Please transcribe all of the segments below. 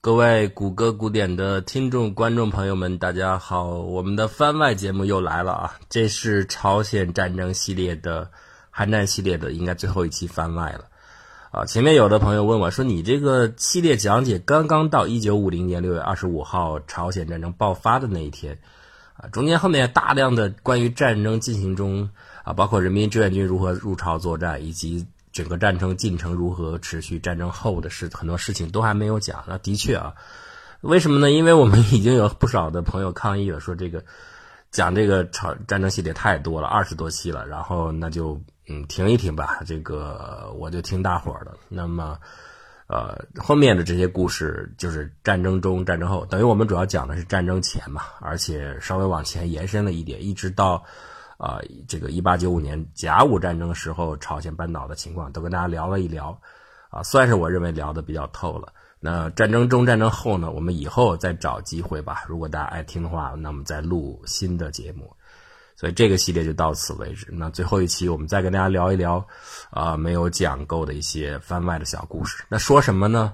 各位谷歌古典的听众、观众朋友们，大家好！我们的番外节目又来了啊！这是朝鲜战争系列的韩战系列的，应该最后一期番外了啊！前面有的朋友问我说：“你这个系列讲解刚刚到一九五零年六月二十五号朝鲜战争爆发的那一天啊，中间后面大量的关于战争进行中啊，包括人民志愿军如何入朝作战，以及……”整个战争进程如何持续？战争后的事，很多事情都还没有讲。那的确啊，为什么呢？因为我们已经有不少的朋友抗议了，说这个讲这个朝战争系列太多了，二十多期了。然后那就嗯停一停吧，这个我就听大伙儿的。那么呃后面的这些故事就是战争中、战争后，等于我们主要讲的是战争前嘛，而且稍微往前延伸了一点，一直到。啊，这个一八九五年甲午战争时候，朝鲜半岛的情况都跟大家聊了一聊，啊，算是我认为聊的比较透了。那战争中、战争后呢，我们以后再找机会吧。如果大家爱听的话，那么再录新的节目。所以这个系列就到此为止。那最后一期我们再跟大家聊一聊，啊，没有讲够的一些番外的小故事。那说什么呢？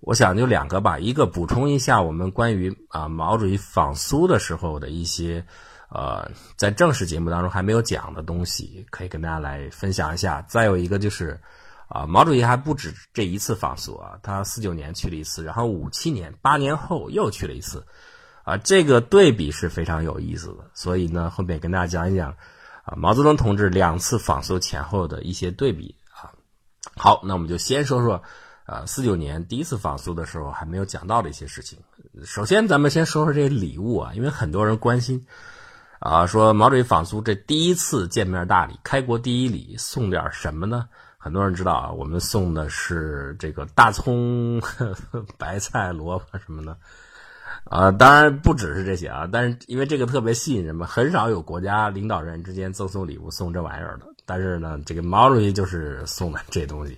我想就两个吧，一个补充一下我们关于啊毛主席访苏的时候的一些。呃，在正式节目当中还没有讲的东西，可以跟大家来分享一下。再有一个就是，啊，毛主席还不止这一次访苏啊，他四九年去了一次，然后五七年八年后又去了一次，啊，这个对比是非常有意思的。所以呢，后面跟大家讲一讲，啊，毛泽东同志两次访苏前后的一些对比啊。好，那我们就先说说，呃，四九年第一次访苏的时候还没有讲到的一些事情。首先，咱们先说说这个礼物啊，因为很多人关心。啊，说毛主席访苏这第一次见面大礼，开国第一礼送点什么呢？很多人知道啊，我们送的是这个大葱、白菜、萝卜什么的。啊，当然不只是这些啊，但是因为这个特别吸引人嘛，很少有国家领导人之间赠送礼物送这玩意儿的。但是呢，这个毛主席就是送的这东西。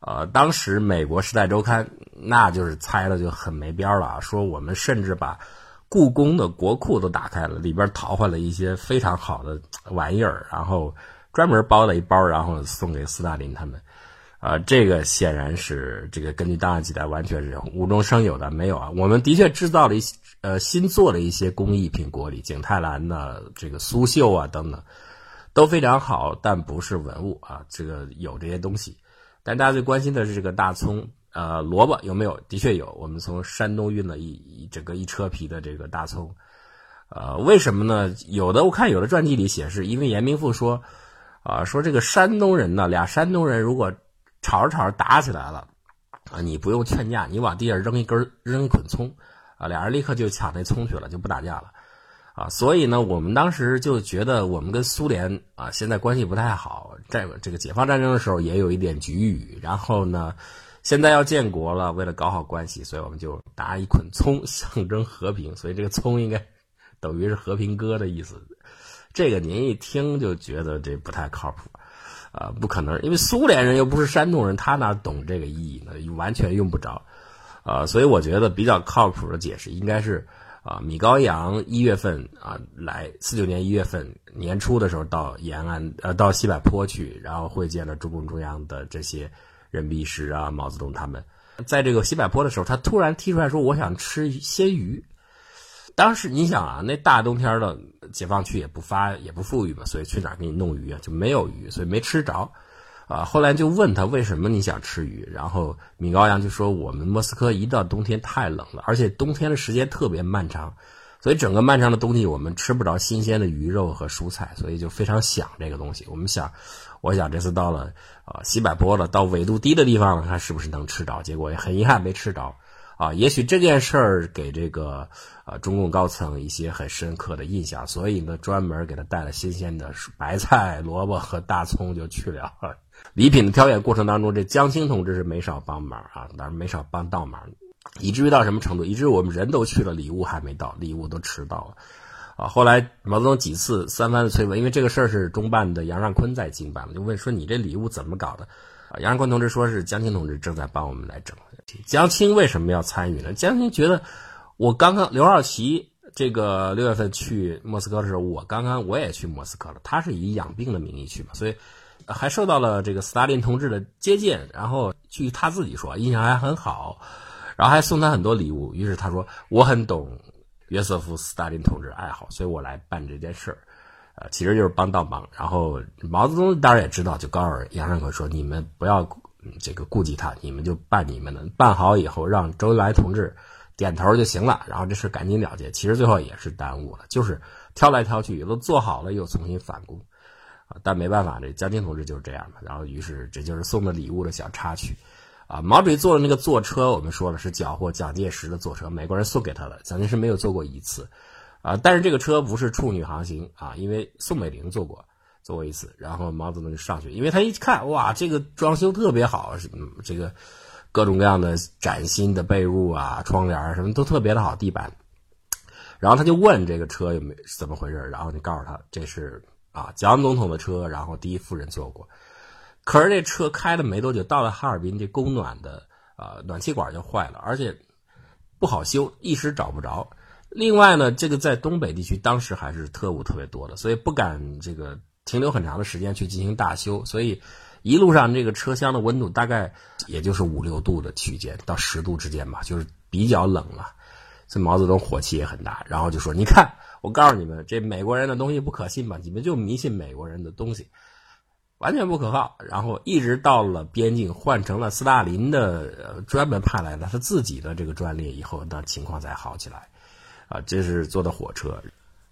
呃，当时美国《时代周刊》那就是猜的就很没边了啊，说我们甚至把。故宫的国库都打开了，里边淘换了一些非常好的玩意儿，然后专门包了一包，然后送给斯大林他们。啊，这个显然是这个根据档案记载，完全是无中生有的，没有啊。我们的确制造了一些呃新做了一些工艺品，国礼景泰蓝的这个苏绣啊等等都非常好，但不是文物啊。这个有这些东西，但大家最关心的是这个大葱。呃，萝卜有没有？的确有，我们从山东运了一一整个一车皮的这个大葱。呃，为什么呢？有的我看有的传记里写是因为严明富说，啊，说这个山东人呢，俩山东人如果吵着吵着打起来了，啊，你不用劝架，你往地下扔一根扔一捆葱，啊，俩人立刻就抢那葱去了，就不打架了，啊，所以呢，我们当时就觉得我们跟苏联啊现在关系不太好，在这个解放战争的时候也有一点局域，然后呢。现在要建国了，为了搞好关系，所以我们就打一捆葱，象征和平。所以这个葱应该等于是和平鸽的意思。这个您一听就觉得这不太靠谱啊，不可能，因为苏联人又不是山东人，他哪懂这个意义呢？完全用不着啊。所以我觉得比较靠谱的解释应该是啊，米高扬一月份啊来，四九年一月份年初的时候到延安呃到西柏坡去，然后会见了中共中央的这些。任弼时啊，毛泽东他们，在这个西柏坡的时候，他突然提出来说：“我想吃鲜鱼。”当时你想啊，那大冬天的解放区也不发也不富裕嘛，所以去哪儿给你弄鱼啊？就没有鱼，所以没吃着。啊，后来就问他为什么你想吃鱼，然后米高扬就说：“我们莫斯科一到冬天太冷了，而且冬天的时间特别漫长，所以整个漫长的冬季我们吃不着新鲜的鱼肉和蔬菜，所以就非常想这个东西。我们想。”我想这次到了啊西柏坡了，到纬度低的地方了，看是不是能吃着。结果也很遗憾没吃着，啊，也许这件事儿给这个呃中共高层一些很深刻的印象，所以呢专门给他带了新鲜的白菜、萝卜和大葱就去了。礼品的挑选过程当中，这江青同志是没少帮忙啊，当然没少帮倒忙，以至于到什么程度？以至于我们人都去了，礼物还没到，礼物都迟到了。啊，后来毛泽东几次三番的催问，因为这个事儿是中办的杨尚昆在经办了，就问说你这礼物怎么搞的？啊，杨尚昆同志说是江青同志正在帮我们来整。江青为什么要参与呢？江青觉得我刚刚刘少奇这个六月份去莫斯科的时候，我刚刚我也去莫斯科了，他是以养病的名义去嘛，所以还受到了这个斯大林同志的接见，然后据他自己说印象还很好。然后还送他很多礼物。于是他说：“我很懂约瑟夫·斯大林同志爱好，所以我来办这件事儿。”呃，其实就是帮倒忙。然后毛泽东当然也知道，就告诉杨尚昆说：“你们不要这个顾及他，你们就办你们的，办好以后让周恩来同志点头就行了。然后这事赶紧了结。其实最后也是耽误了，就是挑来挑去，都做好了又重新返工。”啊，但没办法，这江青同志就是这样的。然后，于是这就是送的礼物的小插曲。啊，毛主席坐的那个坐车，我们说了是缴获蒋介石的坐车，美国人送给他的，蒋介石没有坐过一次。啊，但是这个车不是处女航行啊，因为宋美龄坐过，坐过一次。然后毛泽东就上去，因为他一看，哇，这个装修特别好，嗯，这个各种各样的崭新的被褥啊、窗帘什么都特别的好，地板。然后他就问这个车有没有怎么回事，然后就告诉他这是。啊，蒋总统的车，然后第一夫人坐过，可是这车开了没多久，到了哈尔滨，这供暖的啊暖气管就坏了，而且不好修，一时找不着。另外呢，这个在东北地区当时还是特务特别多的，所以不敢这个停留很长的时间去进行大修，所以一路上这个车厢的温度大概也就是五六度的区间到十度之间吧，就是比较冷了。所以毛泽东火气也很大，然后就说：“你看。”我告诉你们，这美国人的东西不可信吧？你们就迷信美国人的东西，完全不可靠。然后一直到了边境换成了斯大林的专门派来的他自己的这个专列以后，那情况才好起来。啊，这是坐的火车。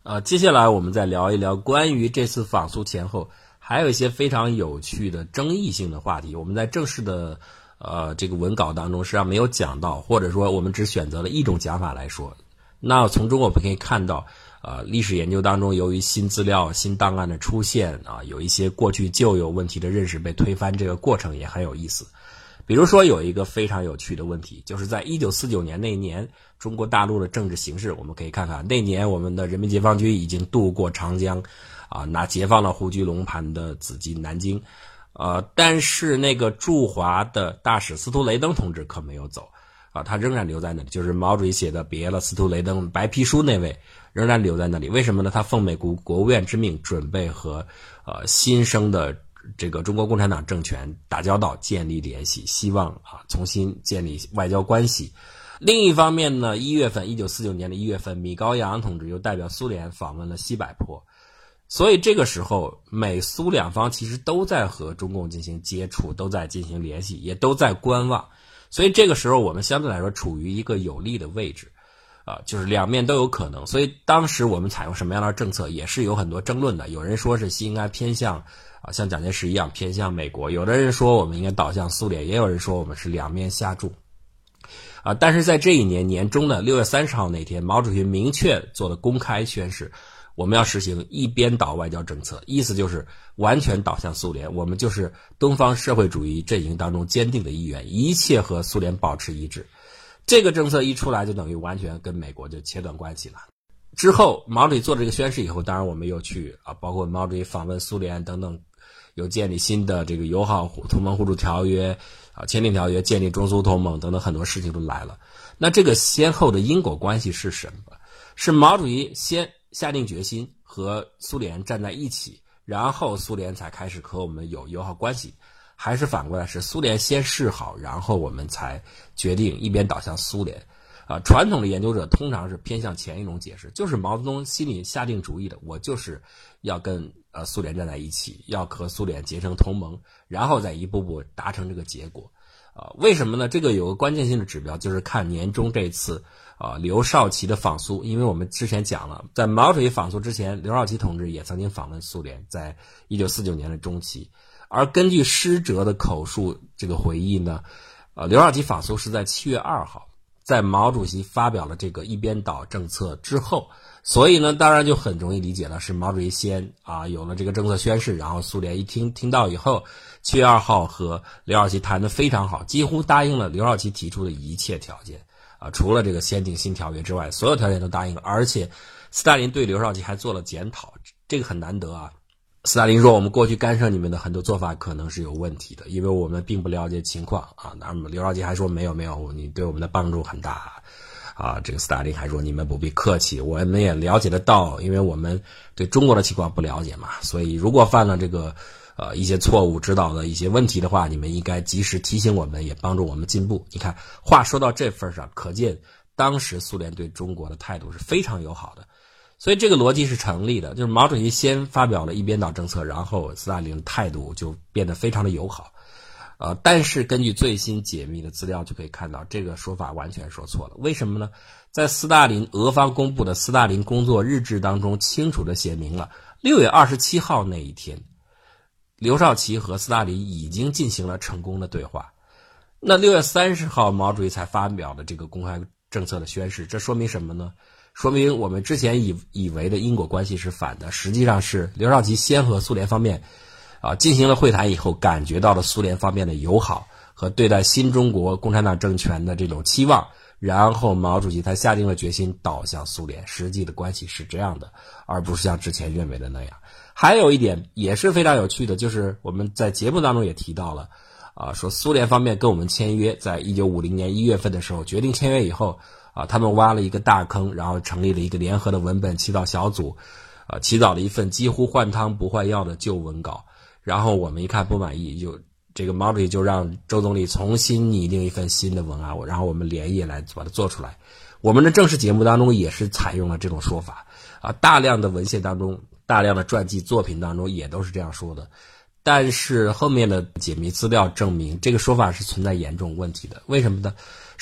呃，接下来我们再聊一聊关于这次访苏前后还有一些非常有趣的争议性的话题。我们在正式的呃这个文稿当中实际上没有讲到，或者说我们只选择了一种讲法来说。那从中我们可以看到。呃，历史研究当中，由于新资料、新档案的出现啊，有一些过去旧有问题的认识被推翻，这个过程也很有意思。比如说，有一个非常有趣的问题，就是在一九四九年那一年，中国大陆的政治形势，我们可以看看，那年我们的人民解放军已经渡过长江，啊，那解放了胡居龙盘的紫金南京，呃，但是那个驻华的大使司徒雷登同志可没有走，啊，他仍然留在那里，就是毛主席写的别了司徒雷登白皮书那位。仍然留在那里，为什么呢？他奉美国国务院之命，准备和呃新生的这个中国共产党政权打交道，建立联系，希望啊重新建立外交关系。另一方面呢，一月份，一九四九年的一月份，米高扬同志又代表苏联访问了西柏坡，所以这个时候，美苏两方其实都在和中共进行接触，都在进行联系，也都在观望。所以这个时候，我们相对来说处于一个有利的位置。啊，就是两面都有可能，所以当时我们采用什么样的政策也是有很多争论的。有人说是应该偏向啊，像蒋介石一样偏向美国；有的人说我们应该倒向苏联；也有人说我们是两面下注。啊，但是在这一年年中的六月三十号那天，毛主席明确做了公开宣誓，我们要实行一边倒外交政策，意思就是完全倒向苏联，我们就是东方社会主义阵营当中坚定的一员，一切和苏联保持一致。这个政策一出来，就等于完全跟美国就切断关系了。之后，毛主席做了这个宣誓以后，当然我们又去啊，包括毛主席访问苏联等等，又建立新的这个友好同盟互助条约啊，签订条约，建立中苏同盟等等很多事情都来了。那这个先后的因果关系是什么？是毛主席先下定决心和苏联站在一起，然后苏联才开始和我们有友好关系。还是反过来，是苏联先示好，然后我们才决定一边倒向苏联。啊，传统的研究者通常是偏向前一种解释，就是毛泽东心里下定主意的，我就是要跟呃苏联站在一起，要和苏联结成同盟，然后再一步步达成这个结果。啊，为什么呢？这个有个关键性的指标，就是看年终这次啊刘少奇的访苏，因为我们之前讲了，在毛主席访苏之前，刘少奇同志也曾经访问苏联，在一九四九年的中期。而根据施哲的口述这个回忆呢，呃，刘少奇访苏是在七月二号，在毛主席发表了这个一边倒政策之后，所以呢，当然就很容易理解了，是毛主席先啊有了这个政策宣誓，然后苏联一听听到以后，七月二号和刘少奇谈的非常好，几乎答应了刘少奇提出的一切条件，啊，除了这个先订新条约之外，所有条件都答应了，而且斯大林对刘少奇还做了检讨，这个很难得啊。斯大林说：“我们过去干涉你们的很多做法可能是有问题的，因为我们并不了解情况啊。”那么刘少奇还说：“没有，没有，你对我们的帮助很大啊。”这个斯大林还说：“你们不必客气，我们也了解得到，因为我们对中国的情况不了解嘛。所以如果犯了这个呃一些错误指导的一些问题的话，你们应该及时提醒我们，也帮助我们进步。你看，话说到这份上，可见当时苏联对中国的态度是非常友好的。所以这个逻辑是成立的，就是毛主席先发表了一边倒政策，然后斯大林态度就变得非常的友好。呃，但是根据最新解密的资料就可以看到，这个说法完全说错了。为什么呢？在斯大林俄方公布的斯大林工作日志当中，清楚的写明了，六月二十七号那一天，刘少奇和斯大林已经进行了成功的对话。那六月三十号，毛主席才发表了这个公开政策的宣誓，这说明什么呢？说明我们之前以以为的因果关系是反的，实际上是刘少奇先和苏联方面。啊，进行了会谈以后，感觉到了苏联方面的友好和对待新中国共产党政权的这种期望，然后毛主席才下定了决心倒向苏联。实际的关系是这样的，而不是像之前认为的那样。还有一点也是非常有趣的，就是我们在节目当中也提到了，啊，说苏联方面跟我们签约，在一九五零年一月份的时候决定签约以后，啊，他们挖了一个大坑，然后成立了一个联合的文本起草小组，啊，起草了一份几乎换汤不换药的旧文稿。然后我们一看不满意，就这个毛主席就让周总理重新拟定一份新的文案，然后我们连夜来把它做出来。我们的正式节目当中也是采用了这种说法啊，大量的文献当中、大量的传记作品当中也都是这样说的。但是后面的解密资料证明，这个说法是存在严重问题的。为什么呢？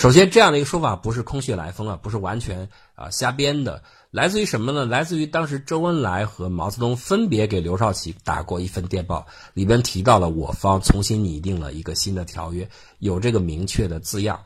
首先，这样的一个说法不是空穴来风啊，不是完全啊瞎编的。来自于什么呢？来自于当时周恩来和毛泽东分别给刘少奇打过一份电报，里边提到了我方重新拟定了一个新的条约，有这个明确的字样。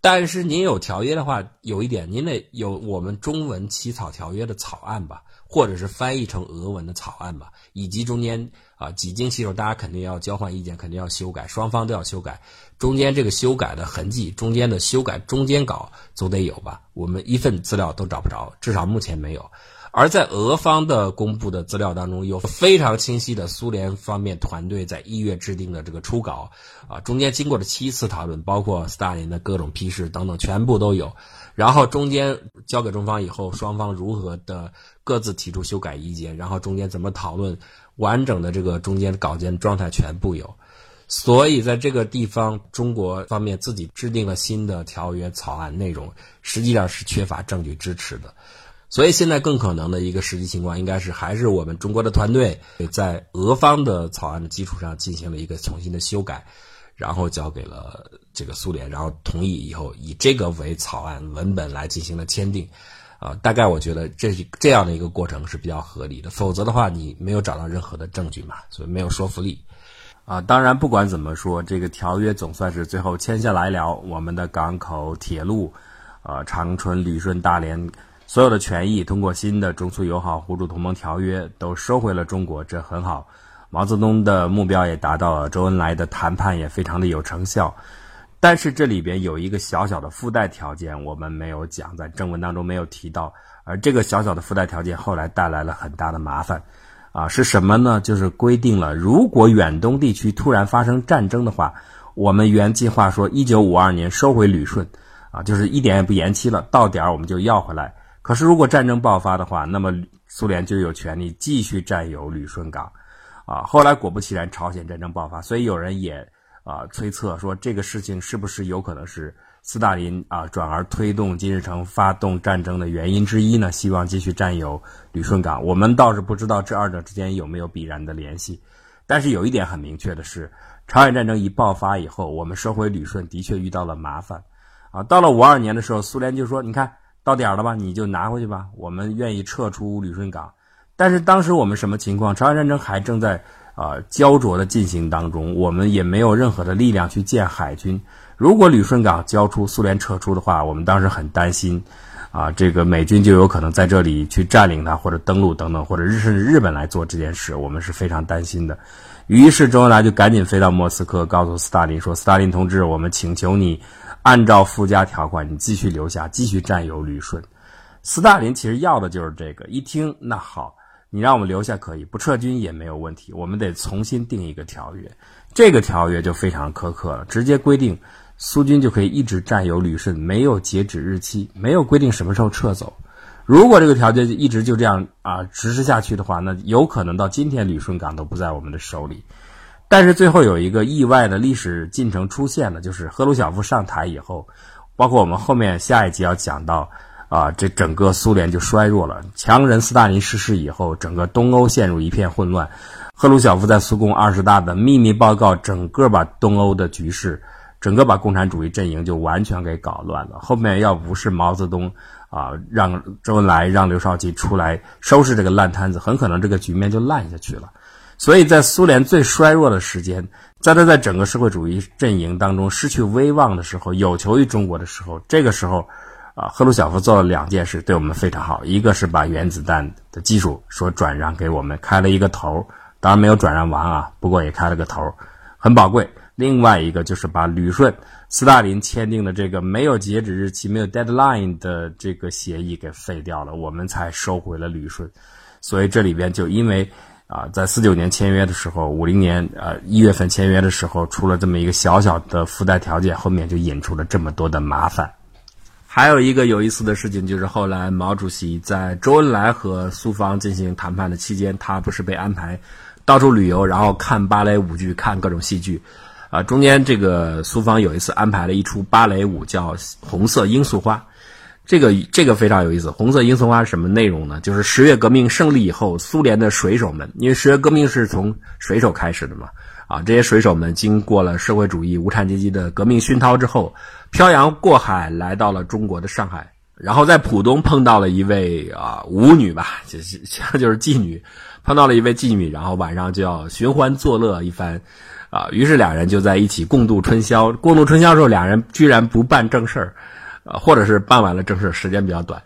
但是您有条约的话，有一点您得有我们中文起草条约的草案吧，或者是翻译成俄文的草案吧，以及中间啊几经其手，大家肯定要交换意见，肯定要修改，双方都要修改。中间这个修改的痕迹，中间的修改中间稿总得有吧？我们一份资料都找不着，至少目前没有。而在俄方的公布的资料当中，有非常清晰的苏联方面团队在一月制定的这个初稿，啊，中间经过了七次讨论，包括斯大林的各种批示等等，全部都有。然后中间交给中方以后，双方如何的各自提出修改意见，然后中间怎么讨论，完整的这个中间稿件状态全部有。所以，在这个地方，中国方面自己制定了新的条约草案内容，实际上是缺乏证据支持的。所以，现在更可能的一个实际情况，应该是还是我们中国的团队在俄方的草案的基础上进行了一个重新的修改，然后交给了这个苏联，然后同意以后，以这个为草案文本来进行了签订。啊，大概我觉得这这样的一个过程是比较合理的。否则的话，你没有找到任何的证据嘛，所以没有说服力。啊，当然，不管怎么说，这个条约总算是最后签下来了。我们的港口、铁路，呃，长春、旅顺、大连，所有的权益通过新的中苏友好互助同盟条约都收回了中国，这很好。毛泽东的目标也达到了，周恩来的谈判也非常的有成效。但是这里边有一个小小的附带条件，我们没有讲，在正文当中没有提到，而这个小小的附带条件后来带来了很大的麻烦。啊，是什么呢？就是规定了，如果远东地区突然发生战争的话，我们原计划说一九五二年收回旅顺，啊，就是一点也不延期了，到点儿我们就要回来。可是如果战争爆发的话，那么苏联就有权利继续占有旅顺港，啊，后来果不其然，朝鲜战争爆发，所以有人也啊推测说，这个事情是不是有可能是？斯大林啊，转而推动金日成发动战争的原因之一呢，希望继续占有旅顺港。我们倒是不知道这二者之间有没有必然的联系，但是有一点很明确的是，朝鲜战争一爆发以后，我们收回旅顺的确遇到了麻烦。啊，到了五二年的时候，苏联就说：“你看到点儿了吧，你就拿回去吧，我们愿意撤出旅顺港。”但是当时我们什么情况？朝鲜战争还正在啊焦灼的进行当中，我们也没有任何的力量去建海军。如果旅顺港交出，苏联撤出的话，我们当时很担心，啊，这个美军就有可能在这里去占领它，或者登陆等等，或者日甚至日本来做这件事，我们是非常担心的。于是周恩来就赶紧飞到莫斯科，告诉斯大林说：“斯大林同志，我们请求你按照附加条款，你继续留下，继续占有旅顺。”斯大林其实要的就是这个。一听，那好，你让我们留下可以，不撤军也没有问题。我们得重新定一个条约，这个条约就非常苛刻了，直接规定。苏军就可以一直占有旅顺，没有截止日期，没有规定什么时候撤走，如果这个条件一直就这样啊实施下去的话，那有可能到今天旅顺港都不在我们的手里。但是最后有一个意外的历史进程出现了，就是赫鲁晓夫上台以后，包括我们后面下一集要讲到，啊，这整个苏联就衰弱了。强人斯大林逝世以后，整个东欧陷入一片混乱。赫鲁晓夫在苏共二十大的秘密报告，整个把东欧的局势，整个把共产主义阵营就完全给搞乱了。后面要不是毛泽东。啊，让周恩来、让刘少奇出来收拾这个烂摊子，很可能这个局面就烂下去了。所以在苏联最衰弱的时间，在他在整个社会主义阵营当中失去威望的时候，有求于中国的时候，这个时候，啊，赫鲁晓夫做了两件事，对我们非常好。一个是把原子弹的技术说转让给我们，开了一个头，当然没有转让完啊，不过也开了个头，很宝贵。另外一个就是把旅顺。斯大林签订的这个没有截止日期、没有 deadline 的这个协议给废掉了，我们才收回了旅顺。所以这里边就因为啊，在四九年签约的时候，五零年呃一月份签约的时候出了这么一个小小的附带条件，后面就引出了这么多的麻烦。还有一个有意思的事情就是后来毛主席在周恩来和苏方进行谈判的期间，他不是被安排到处旅游，然后看芭蕾舞剧、看各种戏剧。啊，中间这个苏方有一次安排了一出芭蕾舞，叫《红色罂粟花》，这个这个非常有意思。红色罂粟花是什么内容呢？就是十月革命胜利以后，苏联的水手们，因为十月革命是从水手开始的嘛，啊，这些水手们经过了社会主义无产阶级的革命熏陶之后，漂洋过海来到了中国的上海，然后在浦东碰到了一位啊舞女吧，就是 就是妓女，碰到了一位妓女，然后晚上就要寻欢作乐一番。啊，于是两人就在一起共度春宵。共度春宵的时候，两人居然不办正事儿，呃，或者是办完了正事儿，时间比较短，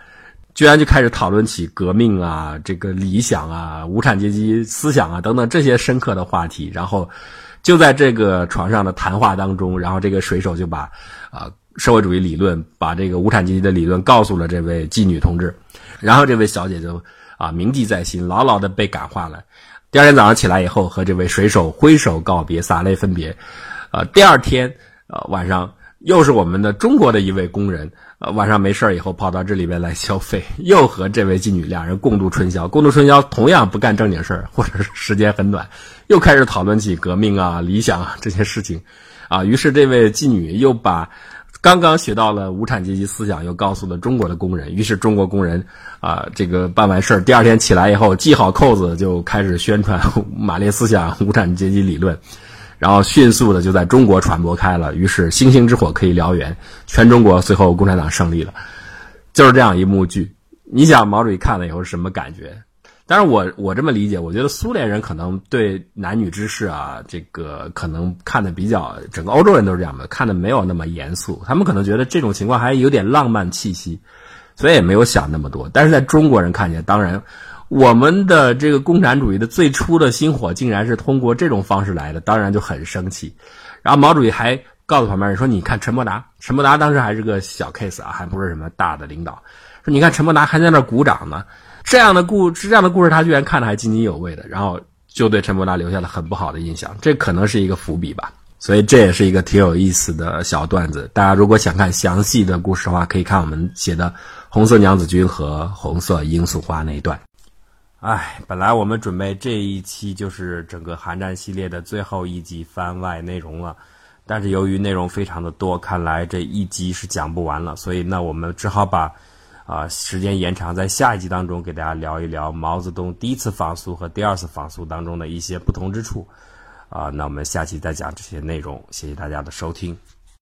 居然就开始讨论起革命啊、这个理想啊、无产阶级思想啊等等这些深刻的话题。然后就在这个床上的谈话当中，然后这个水手就把啊社会主义理论、把这个无产阶级的理论告诉了这位妓女同志，然后这位小姐就啊铭记在心，牢牢的被感化了。第二天早上起来以后，和这位水手挥手告别，洒泪分别。呃，第二天，呃，晚上又是我们的中国的一位工人，呃，晚上没事以后跑到这里边来消费，又和这位妓女两人共度春宵。共度春宵，同样不干正经事，或者是时间很短，又开始讨论起革命啊、理想啊这些事情。啊，于是这位妓女又把。刚刚学到了无产阶级思想，又告诉了中国的工人。于是中国工人啊，这个办完事，第二天起来以后系好扣子，就开始宣传 马列思想、无产阶级理论，然后迅速的就在中国传播开了。于是星星之火可以燎原，全中国最后共产党胜利了，就是这样一幕剧。你想毛主席看了以后是什么感觉？但是我我这么理解，我觉得苏联人可能对男女之事啊，这个可能看的比较，整个欧洲人都是这样的，看的没有那么严肃。他们可能觉得这种情况还有点浪漫气息，所以也没有想那么多。但是在中国人看见，当然，我们的这个共产主义的最初的星火，竟然是通过这种方式来的，当然就很生气。然后毛主席还告诉旁边人说：“你看陈伯达，陈伯达当时还是个小 case 啊，还不是什么大的领导。说你看陈伯达还在那鼓掌呢。”这样的故这样的故事，他居然看的还津津有味的，然后就对陈伯达留下了很不好的印象，这可能是一个伏笔吧。所以这也是一个挺有意思的小段子。大家如果想看详细的故事的话，可以看我们写的《红色娘子军》和《红色罂粟花》那一段。哎，本来我们准备这一期就是整个寒战系列的最后一集番外内容了，但是由于内容非常的多，看来这一集是讲不完了，所以那我们只好把。啊，时间延长，在下一集当中给大家聊一聊毛泽东第一次访苏和第二次访苏当中的一些不同之处。啊，那我们下期再讲这些内容，谢谢大家的收听。